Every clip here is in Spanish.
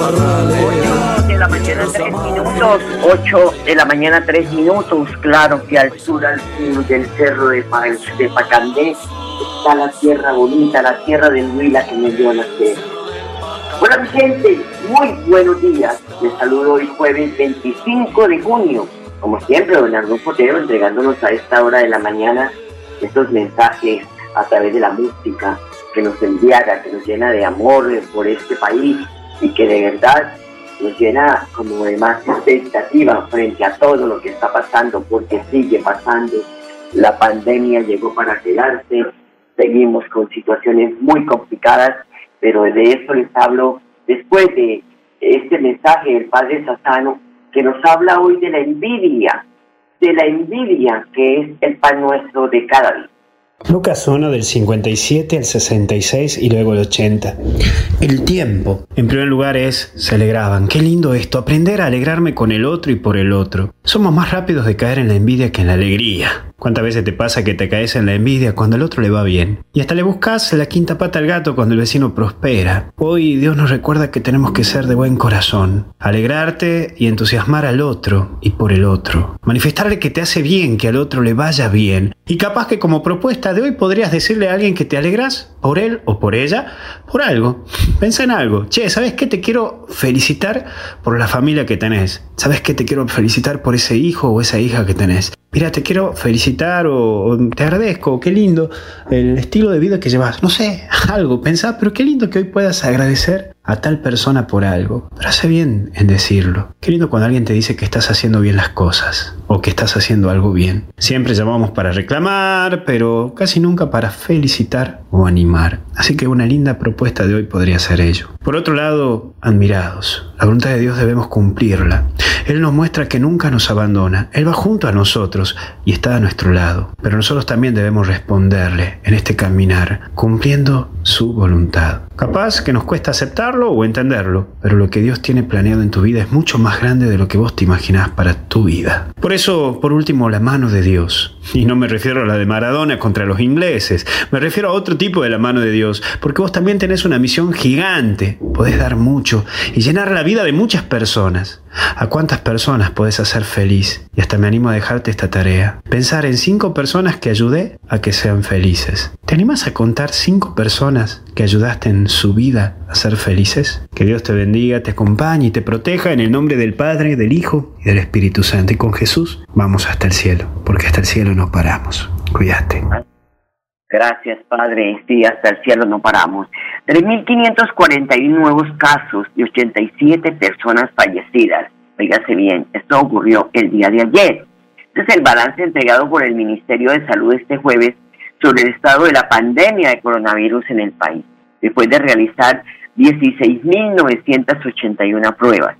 8 de la mañana, 3 minutos. 8 de la mañana, 3 minutos. Claro que al sur, al sur del cerro de, Pa- de Pacandé, está la tierra bonita, la tierra del Huila que me dio a nacer. Hola, mi gente. Muy buenos días. Les saludo hoy jueves 25 de junio. Como siempre, don Arnulfo Potero entregándonos a esta hora de la mañana estos mensajes a través de la música que nos embriaga, que nos llena de amor por este país y que de verdad nos llena como de más expectativa frente a todo lo que está pasando, porque sigue pasando. La pandemia llegó para quedarse, seguimos con situaciones muy complicadas, pero de eso les hablo después de este mensaje del Padre Sassano que nos habla hoy de la envidia, de la envidia que es el pan nuestro de cada día. Lucas 1 del 57 al 66 y luego el 80. El tiempo. En primer lugar es, se alegraban. Qué lindo esto, aprender a alegrarme con el otro y por el otro. Somos más rápidos de caer en la envidia que en la alegría. ¿Cuántas veces te pasa que te caes en la envidia cuando al otro le va bien? Y hasta le buscas la quinta pata al gato cuando el vecino prospera. Hoy Dios nos recuerda que tenemos que ser de buen corazón. Alegrarte y entusiasmar al otro y por el otro. Manifestarle que te hace bien que al otro le vaya bien. Y capaz que como propuesta de hoy podrías decirle a alguien que te alegras por él o por ella, por algo. Pensa en algo. Che, ¿sabes qué? Te quiero felicitar por la familia que tenés. ¿Sabes qué? Te quiero felicitar por ese hijo o esa hija que tenés. Mira, te quiero felicitar o, te agradezco, qué lindo el estilo de vida que llevas. No sé, algo, pensá, pero qué lindo que hoy puedas agradecer a tal persona por algo. Pero hace bien en decirlo. Qué lindo cuando alguien te dice que estás haciendo bien las cosas o que estás haciendo algo bien. Siempre llamamos para reclamar, pero casi nunca para felicitar o animar. Así que una linda propuesta de hoy podría ser ello. Por otro lado, admirados. La voluntad de Dios debemos cumplirla. Él nos muestra que nunca nos abandona. Él va junto a nosotros y está a nuestro lado. Pero nosotros también debemos responderle en este caminar, cumpliendo su voluntad. Capaz que nos cuesta aceptarlo o entenderlo, pero lo que Dios tiene planeado en tu vida es mucho más grande de lo que vos te imaginás para tu vida. Por eso, por último, la mano de Dios. Y no me refiero a la de Maradona contra los ingleses, me refiero a otro tipo de la mano de Dios, porque vos también tenés una misión gigante, podés dar mucho y llenar la vida de muchas personas. ¿A cuántas personas podés hacer feliz? Y hasta me animo a dejarte esta tarea. Pensar en cinco personas que ayudé a que sean felices. ¿Te animas a contar cinco personas que ayudaste en su vida a ser felices? Que Dios te bendiga, te acompañe y te proteja en el nombre del Padre, del Hijo y del Espíritu Santo. Y con Jesús vamos hasta el cielo, porque hasta el cielo no paramos. Cuídate. Gracias, Padre. Sí, hasta el cielo no paramos. 3.541 nuevos casos y 87 personas fallecidas. Oígase bien, esto ocurrió el día de ayer. Este es el balance entregado por el Ministerio de Salud este jueves sobre el estado de la pandemia de coronavirus en el país, después de realizar 16.981 pruebas.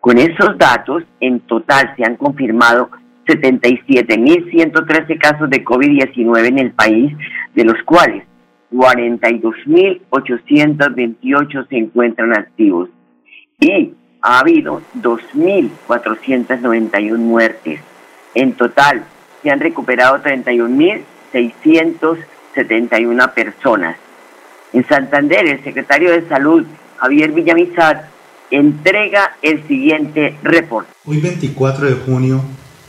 Con esos datos, en total se han confirmado 77.113 casos de COVID-19 en el país, de los cuales 42.828 se encuentran activos y ha habido 2.491 muertes. En total, se han recuperado 31.671 personas. En Santander, el secretario de Salud, Javier Villamizar, entrega el siguiente reporte. Hoy 24 de junio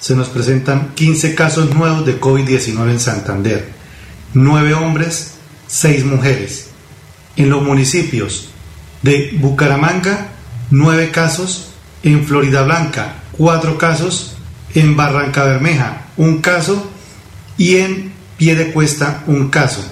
se nos presentan 15 casos nuevos de COVID-19 en Santander. 9 hombres, 6 mujeres. En los municipios de Bucaramanga, 9 casos. En Florida Blanca, 4 casos. En Barranca Bermeja, 1 caso. Y en Piedecuesta, 1 caso.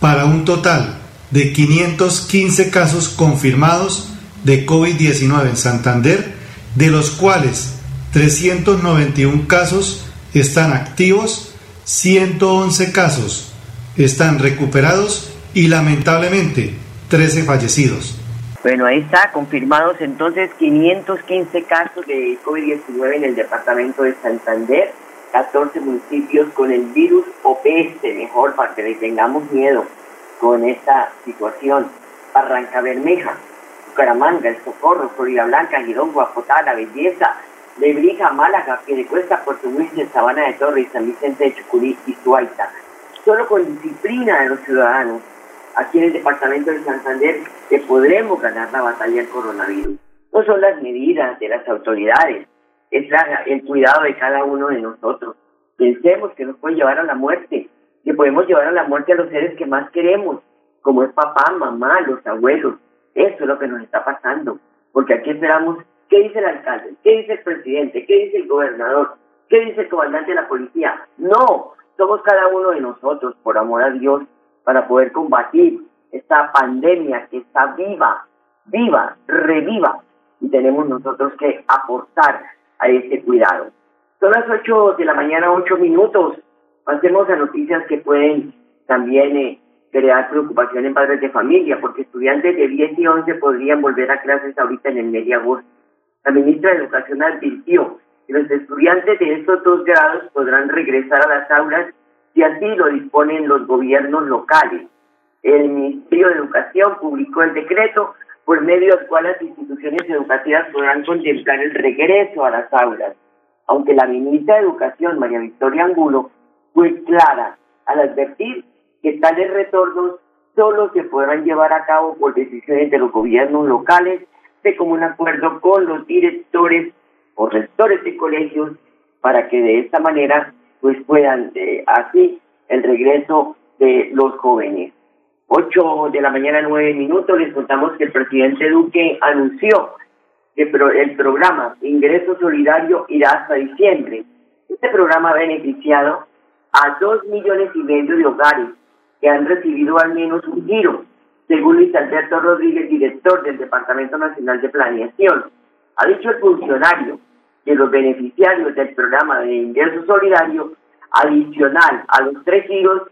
Para un total de 515 casos confirmados de COVID-19 en Santander, de los cuales 391 casos están activos, 111 casos están recuperados y lamentablemente 13 fallecidos. Bueno, ahí está, confirmados entonces 515 casos de COVID-19 en el departamento de Santander, 14 municipios con el virus o peste, mejor para que le tengamos miedo con esta situación. Barranca Bermeja, Bucaramanga, El Socorro, Florida Blanca, Girón, Guapotá, La Belleza, Lebrija, Málaga, Piedecuesta, Puerto Wilson, Sabana de Torres, San Vicente de Chucurí y Suaita. Solo con disciplina de los ciudadanos, aquí en el departamento de Santander, que podremos ganar la batalla del coronavirus. No son las medidas de las autoridades, es el cuidado de cada uno de nosotros. Pensemos que nos puede llevar a la muerte, que podemos llevar a la muerte a los seres que más queremos, como es papá, mamá, los abuelos, eso es lo que nos está pasando, porque aquí esperamos qué dice el alcalde, qué dice el presidente, qué dice el gobernador, qué dice el comandante de la policía. No, somos cada uno de nosotros, por amor a Dios, para poder combatir esta pandemia que está viva, viva, reviva, y tenemos nosotros que aportar a este cuidado. Son las 8 de la mañana, 8 minutos. Pasemos a noticias que pueden también eh, crear preocupación en padres de familia, porque estudiantes de 10 y 11 podrían volver a clases ahorita en el mes de agosto. La ministra de Educación advirtió que los estudiantes de estos dos grados podrán regresar a las aulas si así lo disponen los gobiernos locales. El Ministerio de Educación publicó el decreto por medio del cual las instituciones educativas podrán contemplar el regreso a las aulas, aunque la ministra de Educación, María Victoria Angulo, fue clara al advertir que tales retornos solo se podrán llevar a cabo por decisiones de los gobiernos locales de común acuerdo con los directores o rectores de colegios para que de esta manera pues puedan eh, así el regreso de los jóvenes. Ocho de la mañana, nueve minutos, les contamos que el presidente Duque anunció que el programa Ingreso Solidario irá hasta diciembre. Este programa ha beneficiado a dos millones y medio de hogares que han recibido al menos un giro, según Luis Alberto Rodríguez, director del Departamento Nacional de Planeación. Ha dicho el funcionario que los beneficiarios del programa de ingreso solidario adicional a los tres giros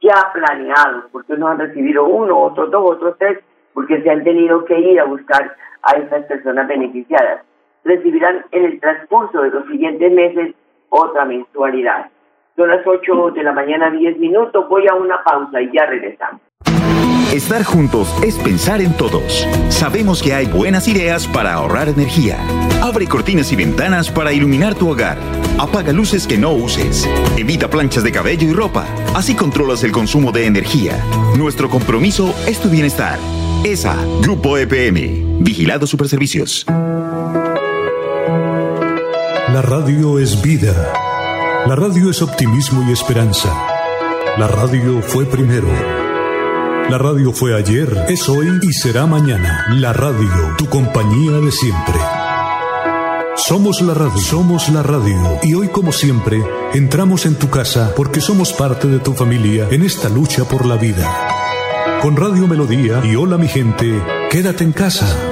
ya planeados, porque unos han recibido uno, otros dos, otros tres, porque se han tenido que ir a buscar a esas personas beneficiadas. Recibirán en el transcurso de los siguientes meses otra mensualidad. Son las 8 de la mañana, 10 minutos. Voy a una pausa y ya regresamos. Estar juntos es pensar en todos. Sabemos que hay buenas ideas para ahorrar energía. Abre cortinas y ventanas para iluminar tu hogar. Apaga luces que no uses. Evita planchas de cabello y ropa. Así controlas el consumo de energía. Nuestro compromiso es tu bienestar. ESA, Grupo EPM. Vigilado Superservicios. La radio es vida. La radio es optimismo y esperanza. La radio fue primero. La radio fue ayer, es hoy y será mañana. La radio, tu compañía de siempre. Somos la radio, somos la radio. Y hoy como siempre, entramos en tu casa porque somos parte de tu familia en esta lucha por la vida. Con Radio Melodía y Hola mi gente, quédate en casa.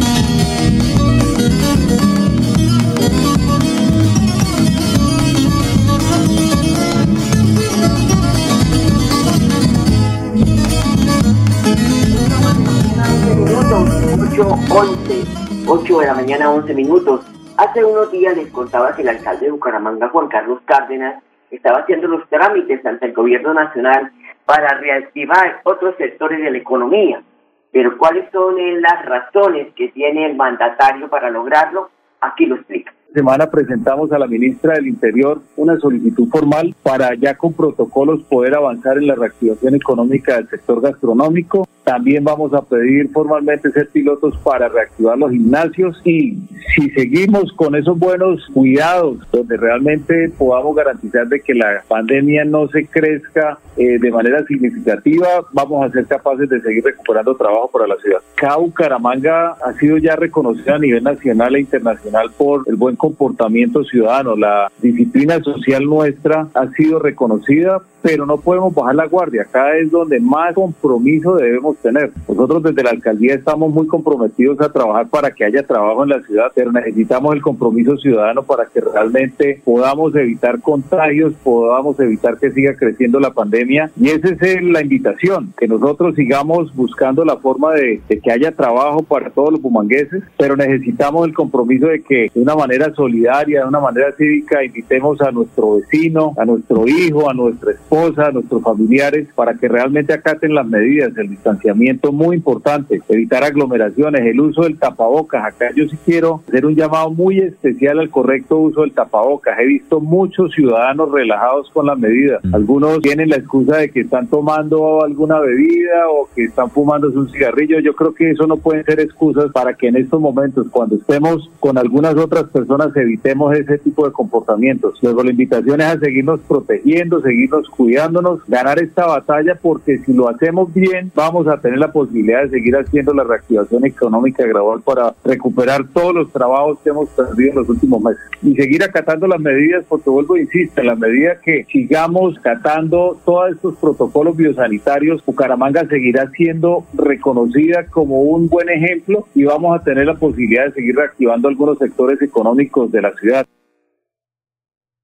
Mañana, 11 minutos. Hace unos días les contaba que el alcalde de Bucaramanga, Juan Carlos Cárdenas, estaba haciendo los trámites ante el gobierno nacional para reactivar otros sectores de la economía. Pero ¿cuáles son las razones que tiene el mandatario para lograrlo? Aquí lo explica semana presentamos a la ministra del Interior una solicitud formal para ya con protocolos poder avanzar en la reactivación económica del sector gastronómico. También vamos a pedir formalmente ser pilotos para reactivar los gimnasios y si seguimos con esos buenos cuidados donde realmente podamos garantizar de que la pandemia no se crezca eh, de manera significativa, vamos a ser capaces de seguir recuperando trabajo para la ciudad. CAU Caramanga ha sido ya reconocida a nivel nacional e internacional por el buen comportamiento ciudadano. La disciplina social nuestra ha sido reconocida pero no podemos bajar la guardia. Acá es donde más compromiso debemos tener. Nosotros desde la alcaldía estamos muy comprometidos a trabajar para que haya trabajo en la ciudad, pero necesitamos el compromiso ciudadano para que realmente podamos evitar contagios, podamos evitar que siga creciendo la pandemia. Y esa es la invitación, que nosotros sigamos buscando la forma de, de que haya trabajo para todos los bumangueses, pero necesitamos el compromiso de que de una manera solidaria, de una manera cívica, invitemos a nuestro vecino, a nuestro hijo, a nuestra esposa, a nuestros familiares, para que realmente acaten las medidas, el distanciamiento muy importante, evitar aglomeraciones, el uso del tapabocas. Acá yo sí quiero hacer un llamado muy especial al correcto uso del tapabocas. He visto muchos ciudadanos relajados con las medidas. Mm. Algunos tienen la excusa de que están tomando alguna bebida o que están fumando un cigarrillo. Yo creo que eso no pueden ser excusas para que en estos momentos, cuando estemos con algunas otras personas, evitemos ese tipo de comportamientos. Luego la invitación es a seguirnos protegiendo, seguirnos cuidando cuidándonos, ganar esta batalla, porque si lo hacemos bien, vamos a tener la posibilidad de seguir haciendo la reactivación económica gradual para recuperar todos los trabajos que hemos perdido en los últimos meses. Y seguir acatando las medidas, porque vuelvo e insisto, en la medida que sigamos acatando todos estos protocolos biosanitarios, Bucaramanga seguirá siendo reconocida como un buen ejemplo y vamos a tener la posibilidad de seguir reactivando algunos sectores económicos de la ciudad.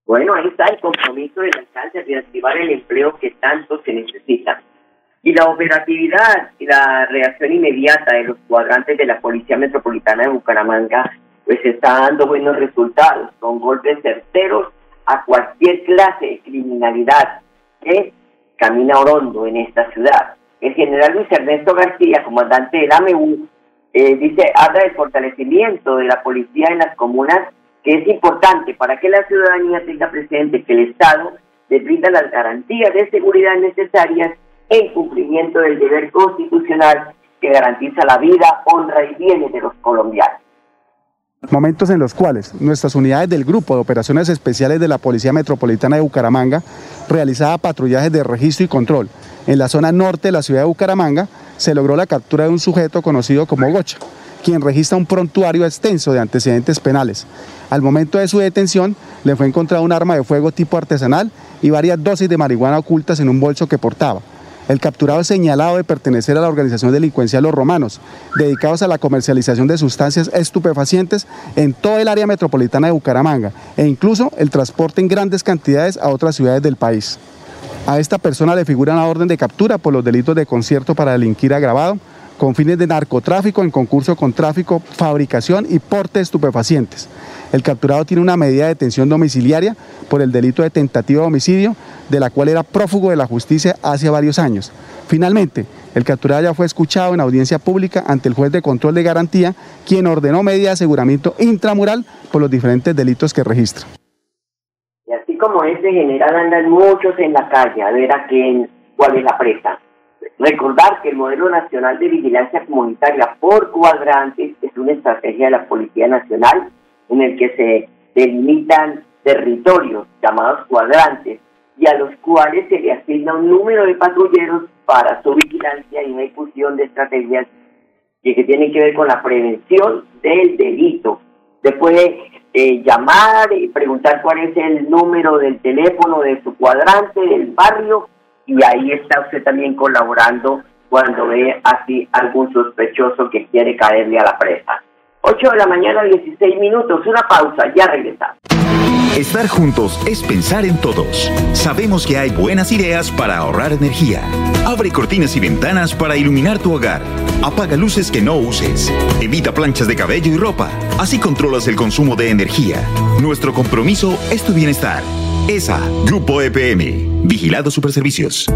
Bueno, ahí está el compromiso del alcalde de activar el empleo que tanto se necesita. Y la operatividad y la reacción inmediata de los cuadrantes de la Policía Metropolitana de Bucaramanga, pues está dando buenos resultados, con golpes certeros a cualquier clase de criminalidad que camina orondo en esta ciudad. El general Luis Ernesto García, comandante del AMU, eh, dice, habla del fortalecimiento de la policía en las comunas es importante para que la ciudadanía tenga presente que el Estado le brinda las garantías de seguridad necesarias en cumplimiento del deber constitucional que garantiza la vida, honra y bienes de los colombianos. Momentos en los cuales nuestras unidades del Grupo de Operaciones Especiales de la Policía Metropolitana de Bucaramanga realizaba patrullajes de registro y control en la zona norte de la ciudad de Bucaramanga, se logró la captura de un sujeto conocido como Gocha quien registra un prontuario extenso de antecedentes penales. Al momento de su detención, le fue encontrado un arma de fuego tipo artesanal y varias dosis de marihuana ocultas en un bolso que portaba. El capturado es señalado de pertenecer a la organización delincuencial Los Romanos, dedicados a la comercialización de sustancias estupefacientes en toda el área metropolitana de Bucaramanga e incluso el transporte en grandes cantidades a otras ciudades del país. A esta persona le figura una orden de captura por los delitos de concierto para delinquir agravado, con fines de narcotráfico en concurso con tráfico, fabricación y porte de estupefacientes. El capturado tiene una medida de detención domiciliaria por el delito de tentativa de homicidio, de la cual era prófugo de la justicia hace varios años. Finalmente, el capturado ya fue escuchado en audiencia pública ante el juez de control de garantía, quien ordenó medida de aseguramiento intramural por los diferentes delitos que registra. Y así como este general andan muchos en la calle a ver a quién, cuál es la presa. Recordar que el modelo nacional de vigilancia comunitaria por cuadrantes es una estrategia de la Policía Nacional en el que se delimitan territorios llamados cuadrantes y a los cuales se le asigna un número de patrulleros para su vigilancia y difusión de estrategias que, tienen que ver con la prevención del delito. Se puede eh, llamar y preguntar cuál es el número del teléfono de su cuadrante, del barrio, y ahí está usted también colaborando cuando ve así algún sospechoso que quiere caerle a la presa. 8 de la mañana, 16 minutos, una pausa, ya regresamos. Estar juntos es pensar en todos. Sabemos que hay buenas ideas para ahorrar energía. Abre cortinas y ventanas para iluminar tu hogar. Apaga luces que no uses. Evita planchas de cabello y ropa. Así controlas el consumo de energía. Nuestro compromiso es tu bienestar. ESA, Grupo EPM, Vigilado Superservicios.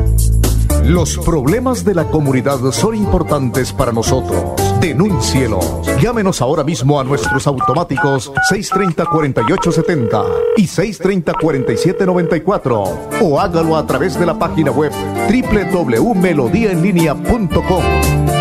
Los problemas de la comunidad son importantes para nosotros. Denúncielos. Llámenos ahora mismo a nuestros automáticos 630-4870 y 630-4794 o hágalo a través de la página web www.melodiaenlinea.com.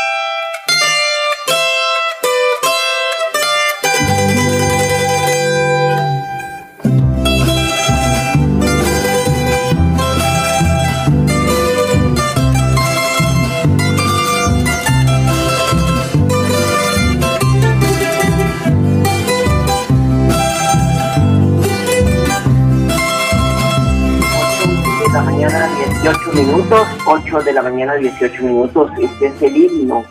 Minutos, 8 de la mañana 18 minutos, este es el himno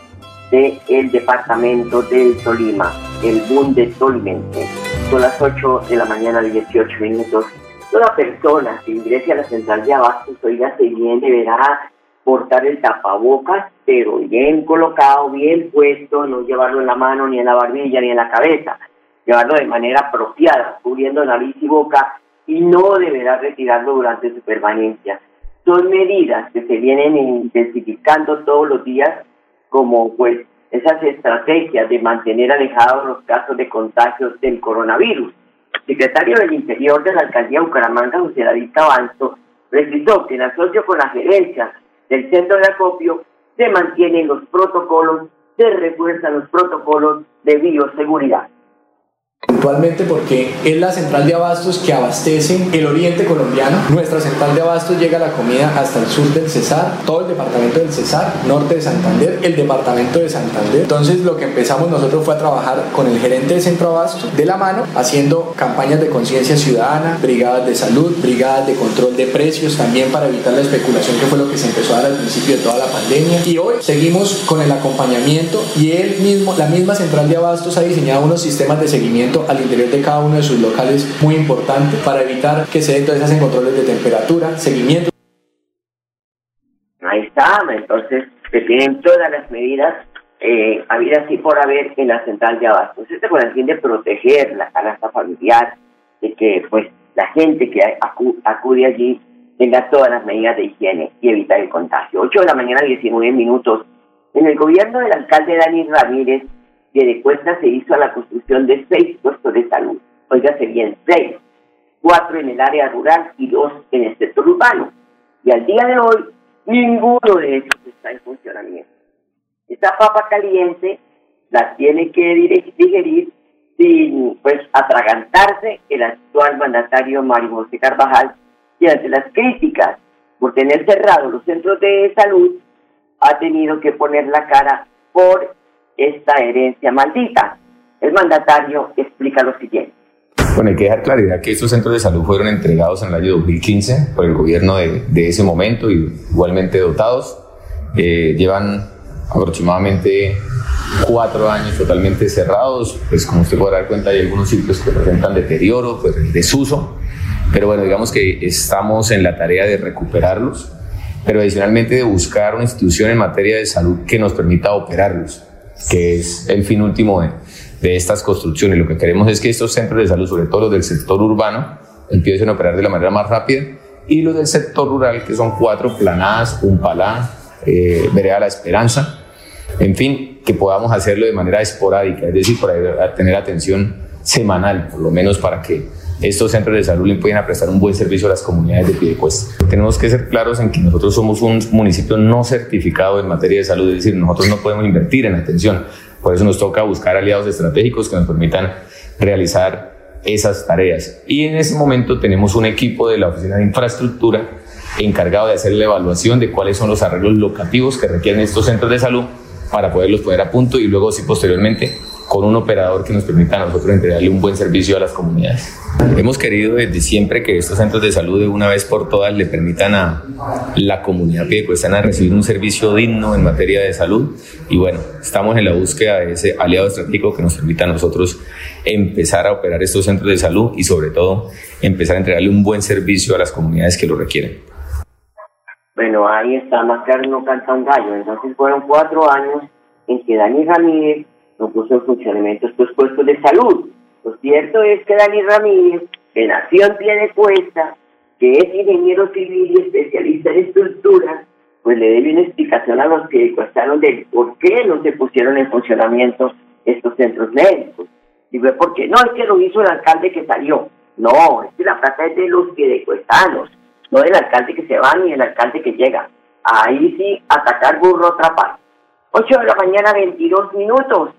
del departamento del Tolima, el Bundestolimente. Son las 8 de la mañana 18 minutos. Toda persona que ingrese a la central de abastos, oiga, se bien deberá portar el tapabocas, pero bien colocado, bien puesto, no llevarlo en la mano, ni en la barbilla, ni en la cabeza, llevarlo de manera apropiada, cubriendo nariz y boca, y no deberá retirarlo durante su permanencia. Son medidas que se vienen intensificando todos los días, como pues esas estrategias de mantener alejados los casos de contagios del coronavirus. El secretario del Interior de la Alcaldía de Bucaramanga, José David Cabanzo, precisó que en asocio con la gerencia del centro de acopio se mantienen los protocolos, se refuerzan los protocolos de bioseguridad puntualmente porque es la central de abastos que abastece el oriente colombiano. Nuestra central de abastos llega la comida hasta el sur del Cesar, todo el departamento del Cesar, norte de Santander, el departamento de Santander. Entonces lo que empezamos nosotros fue a trabajar con el gerente de centro abastos de la mano, haciendo campañas de conciencia ciudadana, brigadas de salud, brigadas de control de precios también para evitar la especulación que fue lo que se empezó a dar al principio de toda la pandemia. Y hoy seguimos con el acompañamiento y él mismo, la misma central de abastos ha diseñado unos sistemas de seguimiento al interior de cada uno de sus locales muy importante para evitar que se den todas esas controles de temperatura, seguimiento. Ahí está, entonces se tienen todas las medidas eh, habidas así por haber en la central de abastos. Esto con el fin de proteger la canasta familiar, de que pues la gente que acu acude allí tenga todas las medidas de higiene y evitar el contagio. 8 de la mañana, 19 minutos. En el gobierno del alcalde Dani Ramírez que de cuenta se hizo a la construcción de seis puestos de salud. Oiga, serían seis, cuatro en el área rural y dos en el sector urbano. Y al día de hoy, ninguno de ellos está en funcionamiento. Esta papa caliente la tiene que digerir sin pues atragantarse el actual mandatario Mario José Carvajal y ante las críticas por tener cerrados los centros de salud ha tenido que poner la cara por esta herencia maldita. El mandatario explica lo siguiente. Bueno, hay que dejar claridad que estos centros de salud fueron entregados en el año 2015 por el gobierno de, de ese momento, y igualmente dotados. Eh, llevan aproximadamente cuatro años totalmente cerrados, pues como usted podrá dar cuenta hay algunos sitios que presentan deterioro, pues desuso, pero bueno, digamos que estamos en la tarea de recuperarlos, pero adicionalmente de buscar una institución en materia de salud que nos permita operarlos que es el fin último de, estas construcciones. Lo que queremos es que estos centros de salud, sobre todo los del sector urbano, empiecen a operar de la manera más rápida y los del sector rural, que son cuatro planadas, un palá, eh, Vereda La Esperanza, en fin, que podamos hacerlo de manera esporádica, es decir, para tener atención semanal, por lo menos para que estos centros de salud le puedan prestar un buen servicio a las comunidades de Piedecuesta. Tenemos que ser claros en que nosotros somos un municipio no certificado en materia de salud, es decir, nosotros no podemos invertir en atención. Por eso nos toca buscar aliados estratégicos que nos permitan realizar esas tareas. Y en ese momento tenemos un equipo de la Oficina de Infraestructura encargado de hacer la evaluación de cuáles son los arreglos locativos que requieren estos centros de salud para poderlos poner a punto y luego, si posteriormente, con un operador que nos permita a nosotros entregarle un buen servicio a las comunidades. Hemos querido desde siempre que estos centros de salud de una vez por todas le permitan a la comunidad piedecuestana recibir un servicio digno en materia de salud y bueno, estamos en la búsqueda de ese aliado estratégico que nos permita a nosotros empezar a operar estos centros de salud y sobre todo empezar a entregarle un buen servicio a las comunidades que lo requieren. Bueno, ahí está, más claro no cantan gallo. Entonces fueron cuatro años en que Dani Ramírez no puso en funcionamiento estos puestos de salud. Lo cierto es que Dani Ramírez, que nació en pie de cuesta, que es ingeniero civil y especialista en estructuras, pues le debe una explicación a los que cuestaron de por qué no se pusieron en funcionamiento estos centros médicos. Digo, ¿por qué? No, es que lo hizo el alcalde que salió. No, es que la plata es de los piedecuestanos, no del alcalde que se va ni del alcalde que llega. Ahí sí, atacar burro otra parte. 8 de la mañana, 22 minutos.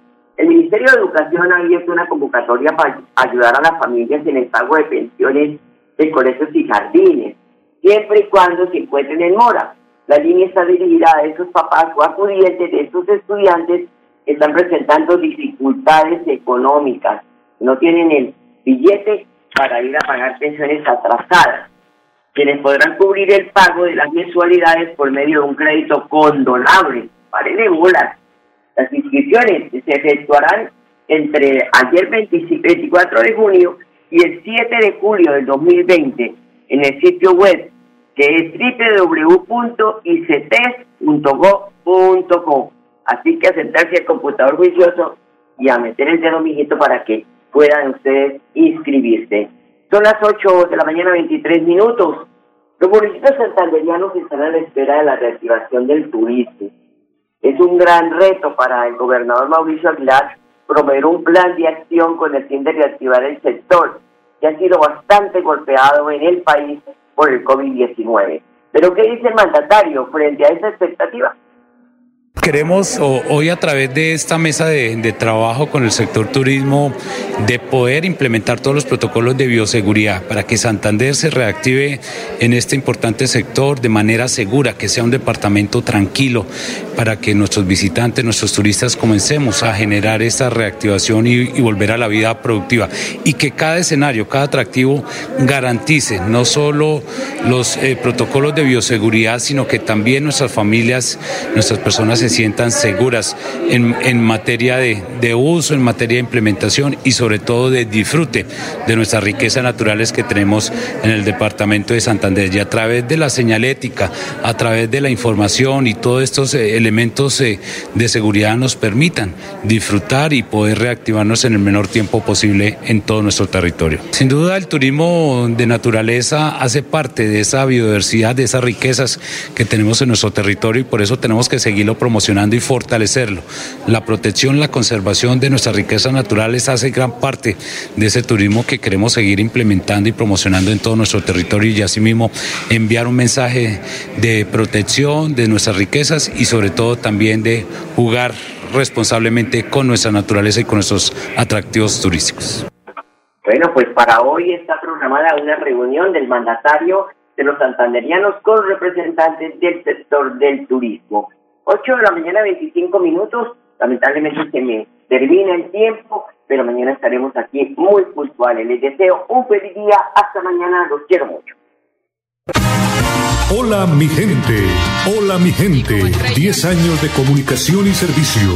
El Ministerio de Educación ha abierto una convocatoria para ayudar a las familias en el pago de pensiones de colegios y jardines, siempre y cuando se encuentren en mora. La línea está dirigida a esos papás o acudientes de esos estudiantes que están presentando dificultades económicas, no tienen el billete para ir a pagar pensiones atrasadas, quienes podrán cubrir el pago de las mensualidades por medio de un crédito condonable. de bolas. Las inscripciones se efectuarán entre ayer 24 de junio y el 7 de julio del 2020 en el sitio web que es www.icetes.gov.co. Así que a sentarse al computador juicioso y a meter el dedo mijito para que puedan ustedes inscribirse. Son las 8 de la mañana 23 minutos. Los municipios santanderianos están a la espera de la reactivación del turismo. Es un gran reto para el gobernador Mauricio Aguilar promover un plan de acción con el fin de reactivar el sector, que ha sido bastante golpeado en el país por el COVID-19. Pero ¿qué dice el mandatario frente a esa expectativa? Queremos hoy a través de esta mesa de, trabajo con el sector turismo de poder implementar todos los protocolos de bioseguridad para que Santander se reactive en este importante sector de manera segura, que sea un departamento tranquilo, para que nuestros visitantes, nuestros turistas comencemos a generar esta reactivación y, volver a la vida productiva. Y que cada escenario, cada atractivo garantice no solo los eh, protocolos de bioseguridad, sino que también nuestras familias, nuestras personas se sientan seguras en, en materia de, de, uso, en materia de implementación y sobre todo de disfrute de nuestras riquezas naturales que tenemos en el departamento de Santander. Y a través de la señalética, a través de la información y todos estos eh, elementos eh, de seguridad nos permitan disfrutar y poder reactivarnos en el menor tiempo posible en todo nuestro territorio. Sin duda el turismo de naturaleza hace parte de esa biodiversidad, de esas riquezas que tenemos en nuestro territorio y por eso tenemos que seguirlo promoviendo promocionando y fortalecerlo. La protección, la conservación de nuestras riquezas naturales hace gran parte de ese turismo que queremos seguir implementando y promocionando en todo nuestro territorio y asimismo enviar un mensaje de protección de nuestras riquezas y sobre todo también de jugar responsablemente con nuestra naturaleza y con nuestros atractivos turísticos. Bueno, pues para hoy está programada una reunión del mandatario de los santanderianos con representantes del sector del turismo. 8 de la mañana, 25 minutos. Lamentablemente se me termina el tiempo, pero mañana estaremos aquí muy puntuales. Les deseo un feliz día. Hasta mañana. Los quiero mucho. Hola mi gente, hola mi gente. 10 años de comunicación y servicio.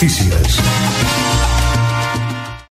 noticias.